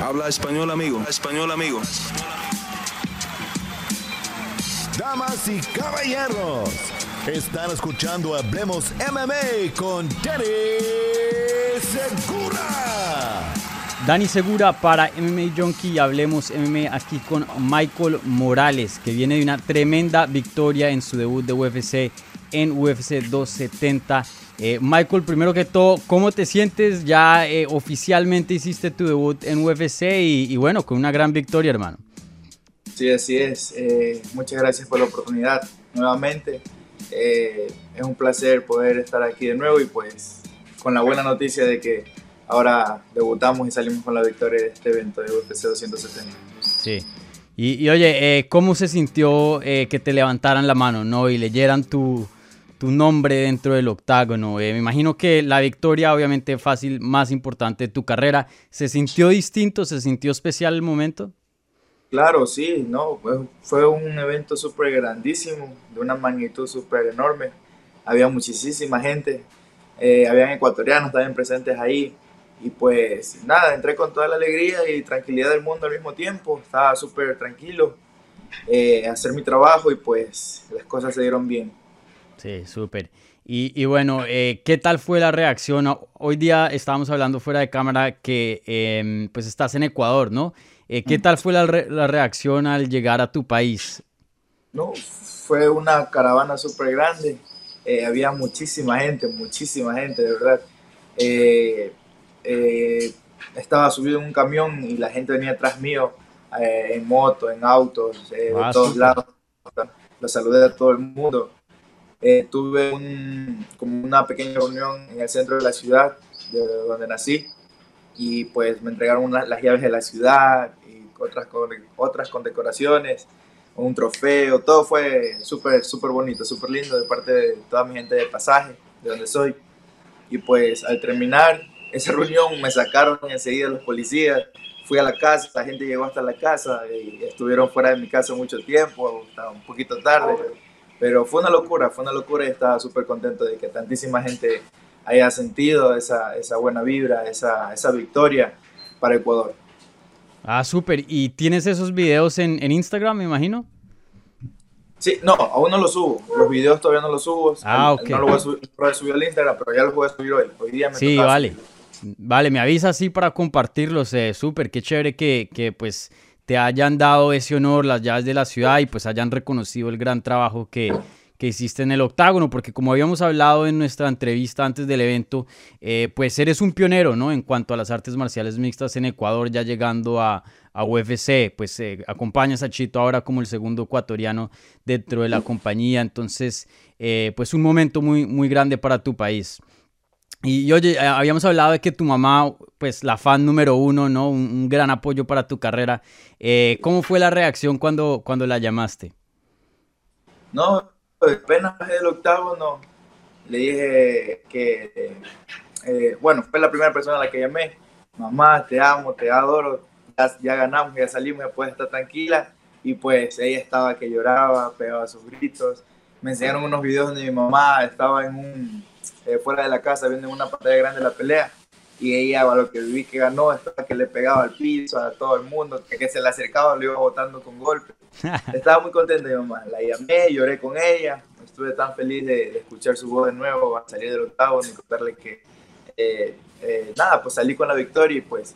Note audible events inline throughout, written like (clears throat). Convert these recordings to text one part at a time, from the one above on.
Habla español, amigo. Español, amigo. Damas y caballeros, están escuchando Hablemos MMA con Danny Segura. Dani Segura para MMA Junkie y Hablemos MMA aquí con Michael Morales, que viene de una tremenda victoria en su debut de UFC en UFC 270. Eh, Michael, primero que todo, ¿cómo te sientes? Ya eh, oficialmente hiciste tu debut en UFC y, bueno, con una gran victoria, hermano. Sí, así es. Eh, muchas gracias por la oportunidad nuevamente. es un placer poder estar aquí de nuevo y pues con la buena noticia de que ahora debutamos y salimos con la victoria de este evento de UFC 270. Sí. Y, oye, ¿cómo se sintió que te levantaran la mano ¿no? y leyeran tu, tu nombre dentro del octágono. Eh, me imagino que la victoria, obviamente, fácil, más importante de tu carrera. ¿Se sintió distinto? ¿Se sintió especial el momento? Claro, sí, no, fue un evento súper grandísimo, de una magnitud súper enorme. Había muchísima gente, eh, habían ecuatorianos también presentes ahí. Y pues nada, entré con toda la alegría y tranquilidad del mundo al mismo tiempo. Estaba súper tranquilo eh, hacer mi trabajo y pues las cosas se dieron bien. Sí, súper. Y, bueno, eh, ¿qué tal fue la reacción? Hoy día estábamos hablando fuera de cámara que em, pues estás en Ecuador, ¿no? Eh, ¿Qué tal fue la, reacción al llegar a tu país? No, fue una caravana súper grande. Eh, había muchísima gente, muchísima gente, de verdad. estaba subido en un camión y la gente venía atrás mío en moto, en autos, de ah, todos lados. Lo saludé a todo el mundo eh, tuve un, como una pequeña reunión en el centro de la ciudad, de donde nací, y pues me entregaron las llaves de la ciudad y otras con, otras condecoraciones, un trofeo, todo fue súper, súper bonito, súper lindo de parte de toda mi gente de pasaje, de donde soy. Y pues al terminar esa reunión me sacaron enseguida los policías, fui a la casa, la gente llegó hasta la casa y estuvieron fuera de mi casa mucho tiempo, hasta un poquito tarde pero fue una locura, fue una locura y estaba súper contento de que tantísima gente haya sentido esa, esa buena vibra, esa, esa victoria para Ecuador. Ah, súper. ¿Y tienes esos videos en, en, Instagram, me imagino? Sí, no, aún no los subo. Los videos todavía no los subo. Ah, ok. No los voy a subir, al Instagram, pero ya los voy a subir hoy. Hoy día me Sí, vale. Vale, me avisa así para compartirlos. Eh, súper, qué chévere que, que pues te hayan dado ese honor, las llaves de la ciudad y pues hayan reconocido el gran trabajo que, hiciste en el octágono, porque como habíamos hablado en nuestra entrevista antes del evento, eh, pues eres un pionero, ¿no? En cuanto a las artes marciales mixtas en Ecuador, ya llegando a, UFC, pues eh, acompañas a Chito ahora como el segundo ecuatoriano dentro de la compañía, entonces, eh, pues un momento muy, muy grande para tu país. Y, oye, eh, habíamos hablado de que tu mamá, pues la fan número uno, ¿no? Un, gran apoyo para tu carrera. Eh, ¿Cómo fue la reacción cuando, cuando la llamaste? No, apenas el octavo, no. Le dije que, eh, bueno, fue la primera persona a la que llamé. Mamá, te amo, te adoro. Ya, ganamos, ya salimos, ya puedes estar tranquila. Y pues ella estaba que lloraba, pegaba sus gritos. Me enseñaron unos videos donde mi mamá estaba en un eh, fuera de la casa viendo en una pantalla grande la pelea y ella a lo que vi que ganó estaba que le pegaba al piso a todo el mundo, que, se le acercaba lo iba botando con golpes. (laughs) Estaba muy contenta mi mamá, la llamé, lloré con ella, estuve tan feliz de, escuchar su voz de nuevo, a salir del octavo, y contarle que eh, eh, nada, pues salí con la victoria y pues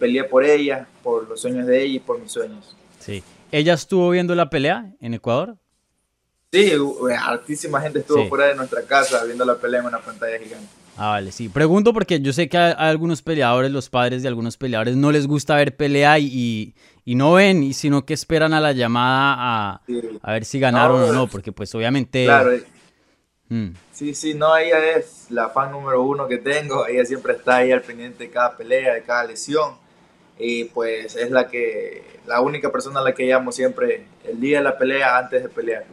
peleé por ella, por los sueños de ella y por mis sueños. Sí. ¿Ella estuvo viendo la pelea en Ecuador? Sí, hartísima gente estuvo fuera de nuestra casa viendo la pelea en una pantalla gigante. Ah, vale, sí. Pregunto porque yo sé que a, algunos peleadores, los padres de algunos peleadores, no les gusta ver pelea y, y, no ven, y sino que esperan a la llamada a, a ver si ganaron o no, porque pues obviamente... Claro. Eh. Mm. Sí, sí, no, ella es la fan número uno que tengo, ella siempre está ahí al pendiente de cada pelea, de cada lesión, y pues es la que, la única persona a la que llamo siempre el día de la pelea antes de pelear.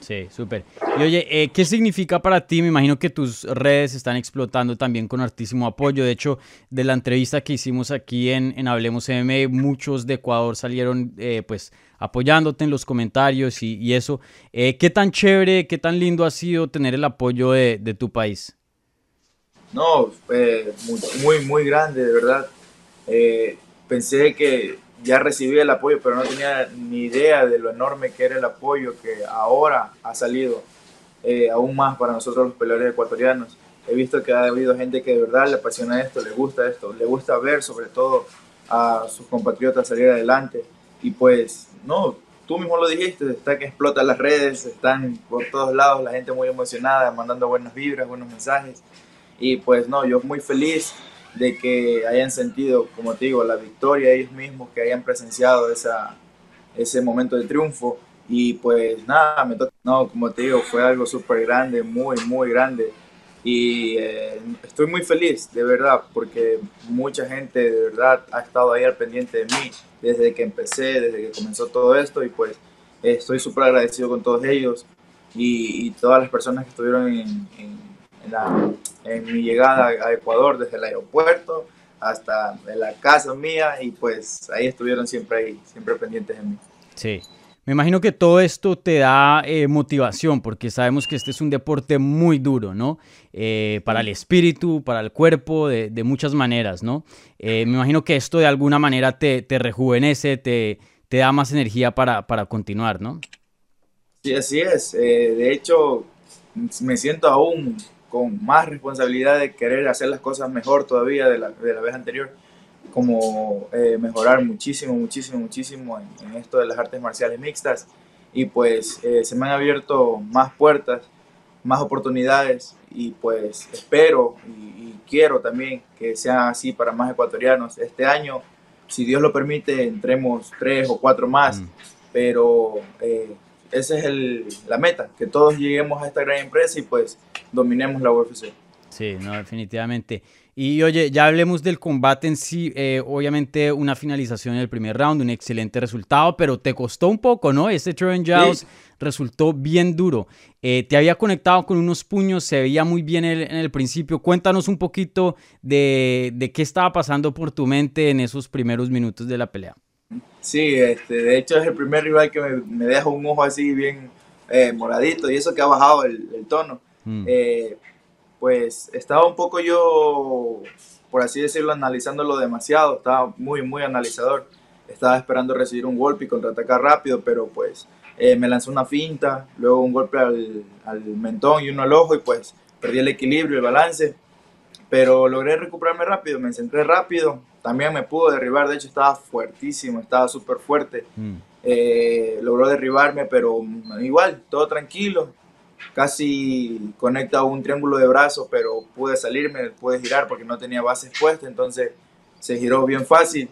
Sí, súper. Y oye, eh, ¿qué significa para ti? Me imagino que tus redes están explotando también con altísimo apoyo. De hecho, de la entrevista que hicimos aquí en, Hablemos M, muchos de Ecuador salieron eh, pues apoyándote en los comentarios y, eso. Eh, ¿Qué tan chévere, qué tan lindo ha sido tener el apoyo de, tu país? No, muy, muy, grande, de verdad. pensé que ya recibí el apoyo, pero no tenía ni idea de lo enorme que era el apoyo que ahora ha salido eh, aún más para nosotros los peleadores ecuatorianos. He visto que ha habido gente que de verdad le apasiona esto, le gusta esto, le gusta ver sobre todo a sus compatriotas salir adelante. Y pues, no, tú mismo lo dijiste, está que explota las redes, están por todos lados la gente muy emocionada, mandando buenas vibras, buenos mensajes. Y pues no, yo muy feliz de que hayan sentido, como te digo, la victoria ellos mismos, que hayan presenciado esa, ese momento de triunfo. Y pues nada, me no, como te digo, fue algo súper grande, muy, muy grande. Y eh, estoy muy feliz, de verdad, porque mucha gente de verdad ha estado ahí al pendiente de mí desde que empecé, desde que comenzó todo esto. Y pues estoy súper agradecido con todos ellos y, todas las personas que estuvieron en, mi llegada a Ecuador desde el aeropuerto hasta la casa mía y pues ahí estuvieron siempre ahí, siempre pendientes de mí. Sí. Me imagino que todo esto te da eh, motivación, porque sabemos que este es un deporte muy duro, ¿no? Eh, para el espíritu, para el cuerpo, de, muchas maneras, ¿no? Eh, me imagino que esto de alguna manera te, te rejuvenece, te, te, da más energía para, para, continuar, ¿no? Sí, así es. de hecho, me siento aún con más responsabilidad de querer hacer las cosas mejor todavía de la, de la vez anterior, como eh, mejorar muchísimo, muchísimo, muchísimo en, esto de las artes marciales mixtas. Y pues eh, se me han abierto más puertas, más oportunidades y pues espero y, quiero también que sea así para más ecuatorianos. Este año, si Dios lo permite, entremos tres o cuatro más, mm. pero... Eh, esa es el, la meta, que todos lleguemos a esta gran empresa y pues dominemos la UFC. Sí, no, definitivamente. Y oye, ya hablemos del combate en sí. Eh, obviamente una finalización en el primer round, un excelente resultado, pero te costó un poco, ¿no? Ese Trevor Giles resultó bien duro. Eh, te había conectado con unos puños, se veía muy bien en el principio. Cuéntanos un poquito de, de qué estaba pasando por tu mente en esos primeros minutos de la pelea. Sí, este, de hecho es el primer rival que me, deja un ojo así bien eh, moradito y eso que ha bajado el, tono. Mm. Eh, pues estaba un poco yo, por así decirlo, analizándolo demasiado, estaba muy, muy analizador. Estaba esperando recibir un golpe y contraatacar rápido, pero pues eh, me lanzó una finta, luego un golpe al, al mentón y uno al ojo y pues perdí el equilibrio, el balance pero logré recuperarme rápido, me centré rápido, también me pudo derribar, de hecho estaba fuertísimo, estaba súper fuerte, mm. eh, logró derribarme, pero igual, todo tranquilo, casi conecta un triángulo de brazos, pero pude salirme, pude girar porque no tenía base expuesta, entonces se giró bien fácil.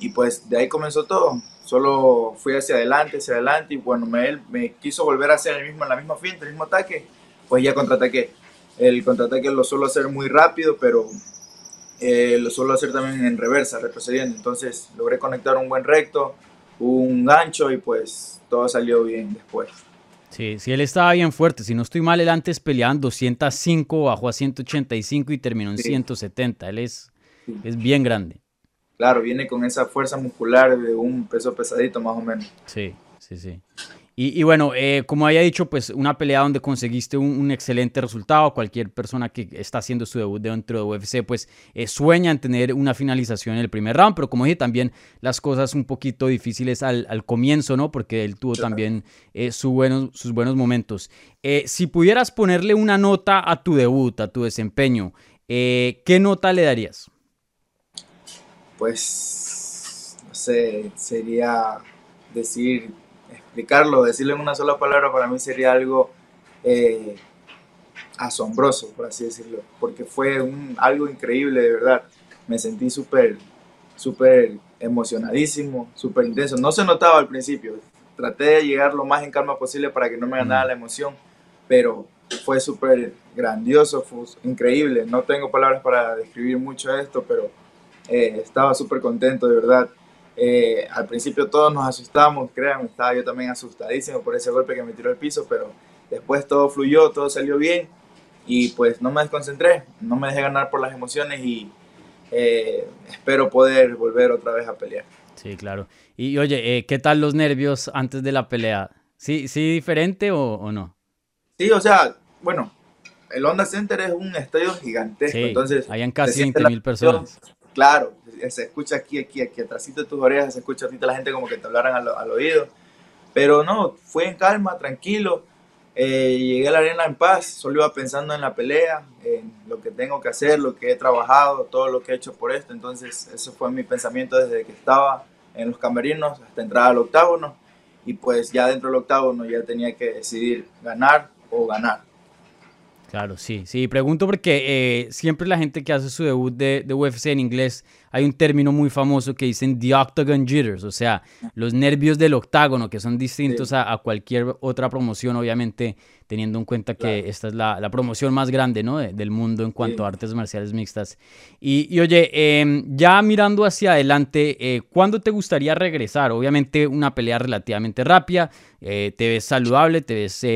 Y pues de ahí comenzó todo, solo fui hacia adelante, hacia adelante y bueno, me, me quiso volver a hacer el mismo, la misma finta, el mismo ataque, pues ya contraataqué. El contraataque lo suelo hacer muy rápido, pero eh, lo suelo hacer también en reversa, retrocediendo. Entonces logré conectar un buen recto, un gancho y pues todo salió bien después. Sí, sí, él estaba bien fuerte. Si no estoy mal, él antes peleaba en 205, bajó a 185 y terminó en 170. Él es, es bien grande. Claro, viene con esa fuerza muscular de un peso pesadito más o menos. Sí, sí, sí. Y, bueno, eh, como había dicho, pues una pelea donde conseguiste un, excelente resultado. Cualquier persona que está haciendo su debut dentro de UFC, pues eh, sueña en tener una finalización en el primer round. Pero como dije, también las cosas un poquito difíciles al, comienzo, ¿no? Porque él tuvo también eh, sus buenos momentos. si pudieras ponerle una nota a tu debut, a tu desempeño, ¿qué nota le darías? Pues, no sé, sería decir explicarlo, decirlo en una sola palabra para mí sería algo eh, asombroso, por así decirlo, porque fue un, algo increíble, de verdad. Me sentí súper, súper emocionadísimo, súper intenso. No se notaba al principio, traté de llegar lo más en calma posible para que no me ganara la emoción, pero fue súper grandioso, fue increíble. No tengo palabras para describir mucho esto, pero eh, estaba súper contento, de verdad. Eh, al principio todos nos asustamos, créanme, estaba yo también asustadísimo por ese golpe que me tiró al piso, pero después todo fluyó, todo salió bien y pues no me desconcentré, no me dejé ganar por las emociones y eh, espero poder volver otra vez a pelear. Sí, claro. Y oye, eh, ¿qué tal los nervios antes de la pelea? ¿Sí, sí diferente o, no? Sí, o sea, bueno, el Honda Center es un estadio gigantesco, entonces... Hayan casi 20 mil personas claro, se escucha aquí, aquí, aquí, atrás de tus orejas, se escucha a ti la gente como que te hablaran al, oído. Pero no, fue en calma, tranquilo. Eh, llegué a la arena en paz, solo iba pensando en la pelea, en lo que tengo que hacer, lo que he trabajado, todo lo que he hecho por esto. Entonces, eso fue mi pensamiento desde que estaba en los camerinos hasta entrar al octágono. Y pues ya dentro del octágono ya tenía que decidir ganar o ganar. Claro, sí, sí. Pregunto porque eh, siempre la gente que hace su debut de, de, UFC en inglés, hay un término muy famoso que dicen the octagon jitters, o sea, los nervios del octágono, que son distintos a, cualquier otra promoción, obviamente, teniendo en cuenta que esta es la, la, promoción más grande ¿no? del mundo en cuanto a artes marciales mixtas. Y, y oye, eh, ya mirando hacia adelante, eh, ¿cuándo te gustaría regresar? Obviamente una pelea relativamente rápida, te ves saludable, te ves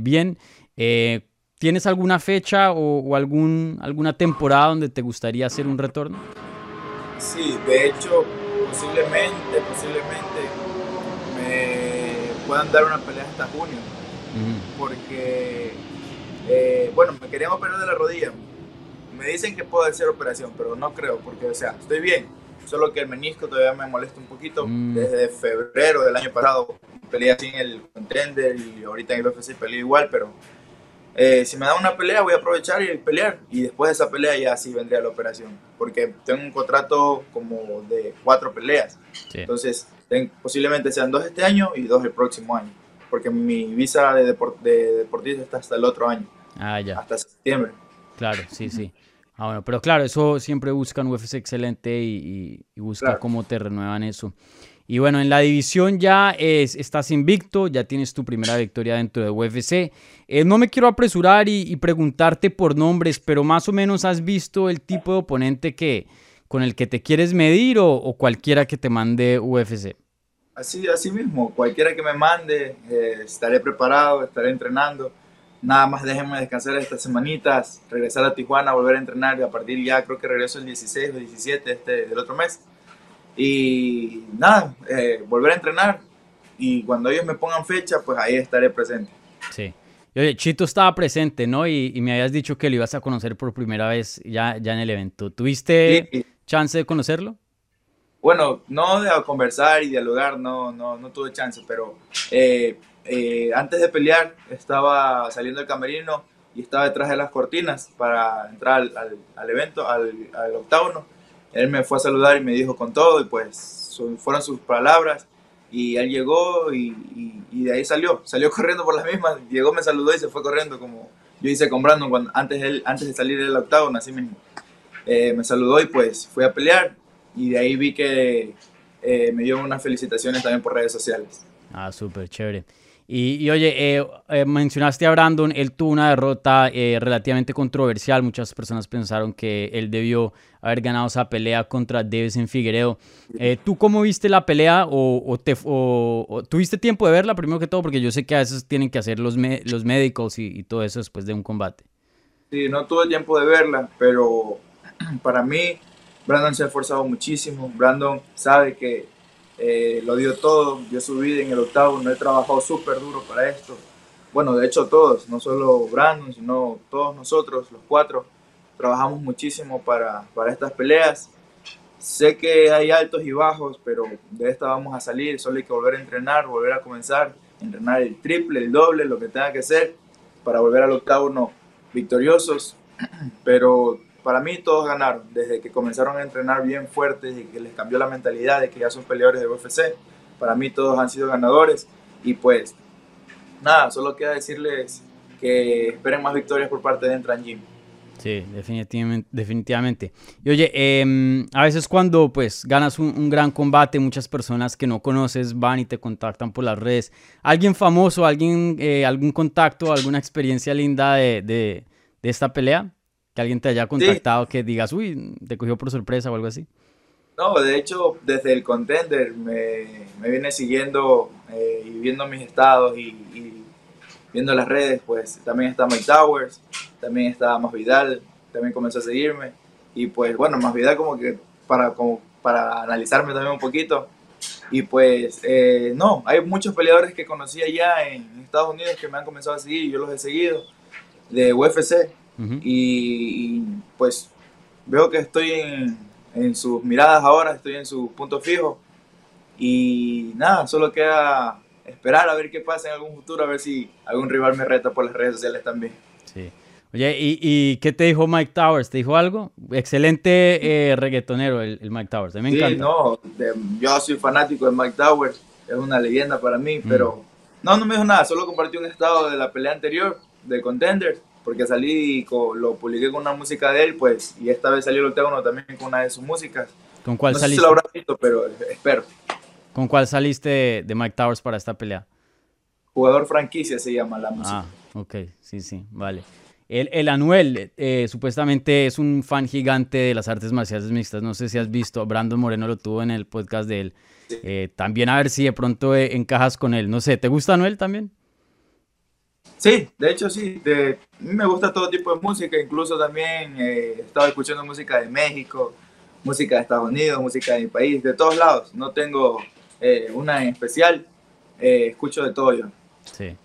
bien. ¿Tienes alguna fecha o, algún, alguna temporada donde te gustaría hacer un retorno? Sí, de hecho, posiblemente, posiblemente me puedan dar una pelea hasta junio. Porque, eh, bueno, me querían operar de la rodilla. Me dicen que puedo hacer operación, pero no creo, porque, o sea, estoy bien. Solo que el menisco todavía me molesta un poquito. Mm. Desde febrero del año pasado peleé así en el contender y ahorita en el UFC peleé igual, pero eh, si me da una pelea voy a aprovechar y pelear. Y después de esa pelea ya sí vendría la operación. Porque tengo un contrato como de cuatro peleas. Entonces posiblemente sean dos este año y dos el próximo año. Porque mi visa de, de deportista está hasta el otro año. Ah, ya. hasta septiembre. Claro sí sí. Ah, bueno pero claro eso siempre buscan UFC excelente y, y, busca cómo te renuevan eso y bueno, en la división ya es, estás invicto, ya tienes tu primera victoria dentro de UFC. Eh, no me quiero apresurar y, preguntarte por nombres, pero más o menos has visto el tipo de oponente que, con el que te quieres medir o, cualquiera que te mande UFC. Así, así mismo, cualquiera que me mande, eh, estaré preparado, estaré entrenando. Nada más déjenme descansar estas semanitas, regresar a Tijuana, volver a entrenar y a partir ya creo que regreso el 16 o 17 este, del otro mes y nada, eh, volver a entrenar. Y cuando ellos me pongan fecha, pues ahí estaré presente. Sí. oye, Chito estaba presente, ¿no? Y, me habías dicho que lo ibas a conocer por primera vez ya, ya en el evento. ¿Tuviste chance de conocerlo? Bueno, no de conversar y dialogar, no, no, no tuve chance, pero eh, eh, antes de pelear estaba saliendo del camerino y estaba detrás de las cortinas para entrar al, al, evento, al, al octágono él me fue a saludar y me dijo con todo y pues fueron sus palabras y él llegó y, de ahí salió, salió (laughs) corriendo por las mismas, llegó, me saludó y se fue corriendo como yo hice con Brandon cuando, antes, él, antes de salir del octavo, así mismo. Eh, me saludó y pues fui a pelear y de ahí vi que eh, me dio unas felicitaciones también por redes sociales. Ah, súper chévere. Y, oye, eh, eh, mencionaste a Brandon, él tuvo una derrota eh, relativamente controversial. Muchas personas pensaron que él debió haber ganado esa pelea contra en Figueredo. ¿Tú cómo viste la pelea o, te, tuviste tiempo de verla primero que todo? Porque yo sé que a veces tienen que hacer los, los médicos y, y todo eso después de un combate. Sí, no tuve tiempo de verla, pero (clears throat) para mí Brandon se ha esforzado muchísimo. Brandon sabe que eh, lo dio todo, dio su vida en el octavo, no he trabajado súper duro para esto. Bueno, de hecho todos, no solo Brandon, sino todos nosotros, los cuatro, trabajamos muchísimo para, para estas peleas. Sé que hay altos y bajos, pero de esta vamos a salir, solo hay que volver a entrenar, volver a comenzar, entrenar el triple, el doble, lo que tenga que ser, para volver al octavo no victoriosos, (clears throat) pero para mí todos ganaron, desde que comenzaron a entrenar bien fuertes y que les cambió la mentalidad de que ya son peleadores de UFC, para mí todos han sido ganadores y pues nada, solo queda decirles que esperen más victorias por parte de Entran Gym. Sí, definitivamente. definitivamente. Y oye, em, a veces cuando pues ganas un, gran combate, muchas personas que no conoces van y te contactan por las redes. ¿Alguien famoso, alguien, eh, algún contacto, alguna experiencia linda de, de, de esta pelea? Que alguien te haya contactado que digas, uy, te cogió por sorpresa o algo así. No, de hecho, desde el contender me, me viene siguiendo eh, y viendo mis estados y, viendo las redes, pues también está Mike Towers, también está Más Vidal, también comenzó a seguirme. Y pues bueno, Más Vidal como que para, como para analizarme también un poquito. Y pues eh, no, hay muchos peleadores que conocí allá en Estados Unidos que me han comenzado a seguir yo los he seguido de UFC y, pues veo que estoy en, en sus miradas ahora, estoy en su punto fijo. Y nada, solo queda esperar a ver qué pasa en algún futuro, a ver si algún rival me reta por las redes sociales también. Sí. Oye, ¿y, qué te dijo Mike Towers? ¿Te dijo algo? Excelente eh, reggaetonero el, Mike Towers, me sí, encanta. no, yo soy fanático de Mike Towers, es una leyenda para mí, mm. pero no, no me dijo nada, solo compartí un estado de la pelea anterior de Contenders, porque salí y lo publiqué con una música de él, pues, y esta vez salió el octágono también con una de sus músicas. ¿Con cuál no saliste? Sé si lo habrá visto, pero espero. ¿Con cuál saliste de Mike Towers para esta pelea? Jugador franquicia se llama la música. Ah, ok, sí, sí, vale. El, el Anuel eh, supuestamente es un fan gigante de las artes marciales mixtas. No sé si has visto, Brandon Moreno lo tuvo en el podcast de él. Eh, también a ver si de pronto eh, encajas con él. No sé, ¿te gusta Anuel también? Sí, de hecho sí. De, me gusta todo tipo de música. Incluso también he estado escuchando música de México, música de Estados Unidos, música de mi país, de todos lados. No tengo una en especial. escucho de todo yo. Sí.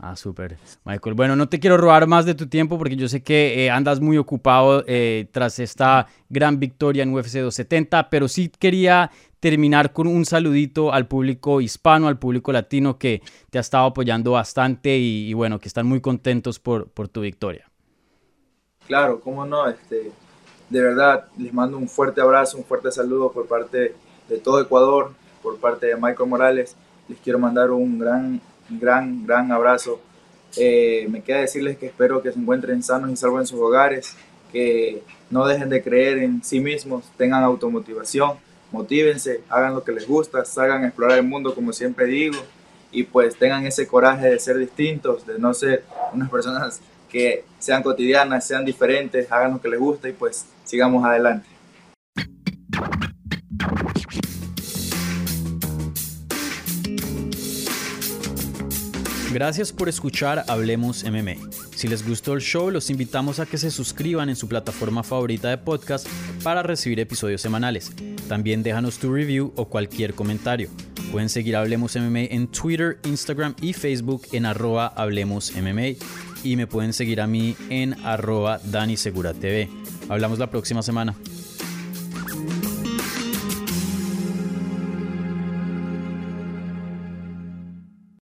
Ah, súper. Michael, bueno, no te quiero robar más de tu tiempo porque yo sé que eh, andas muy ocupado eh, tras esta gran victoria en UFC 270, pero sí quería terminar con un saludito al público hispano, al público latino que te ha estado apoyando bastante y, bueno, que están muy contentos por, por tu victoria. Claro, cómo no, este, de verdad les mando un fuerte abrazo, un fuerte saludo por parte de todo Ecuador, por parte de Michael Morales. Les quiero mandar un gran gran, gran abrazo. Eh, me queda decirles que espero que se encuentren sanos y salvos en sus hogares, que no dejen de creer en sí mismos, tengan automotivación, motívense, hagan lo que les gusta, salgan a explorar el mundo como siempre digo, y pues tengan ese coraje de ser distintos, de no ser unas personas que sean cotidianas, sean diferentes, hagan lo que les gusta y pues sigamos adelante. Gracias por escuchar Hablemos MMA. Si les gustó el show, los invitamos a que se suscriban en su plataforma favorita de podcast para recibir episodios semanales. También déjanos tu review o cualquier comentario. Pueden seguir Hablemos MMA en Twitter, Instagram y Facebook en arroba Hablemos. Y me pueden seguir a mí en arroba Dani Segura TV. Hablamos la próxima semana.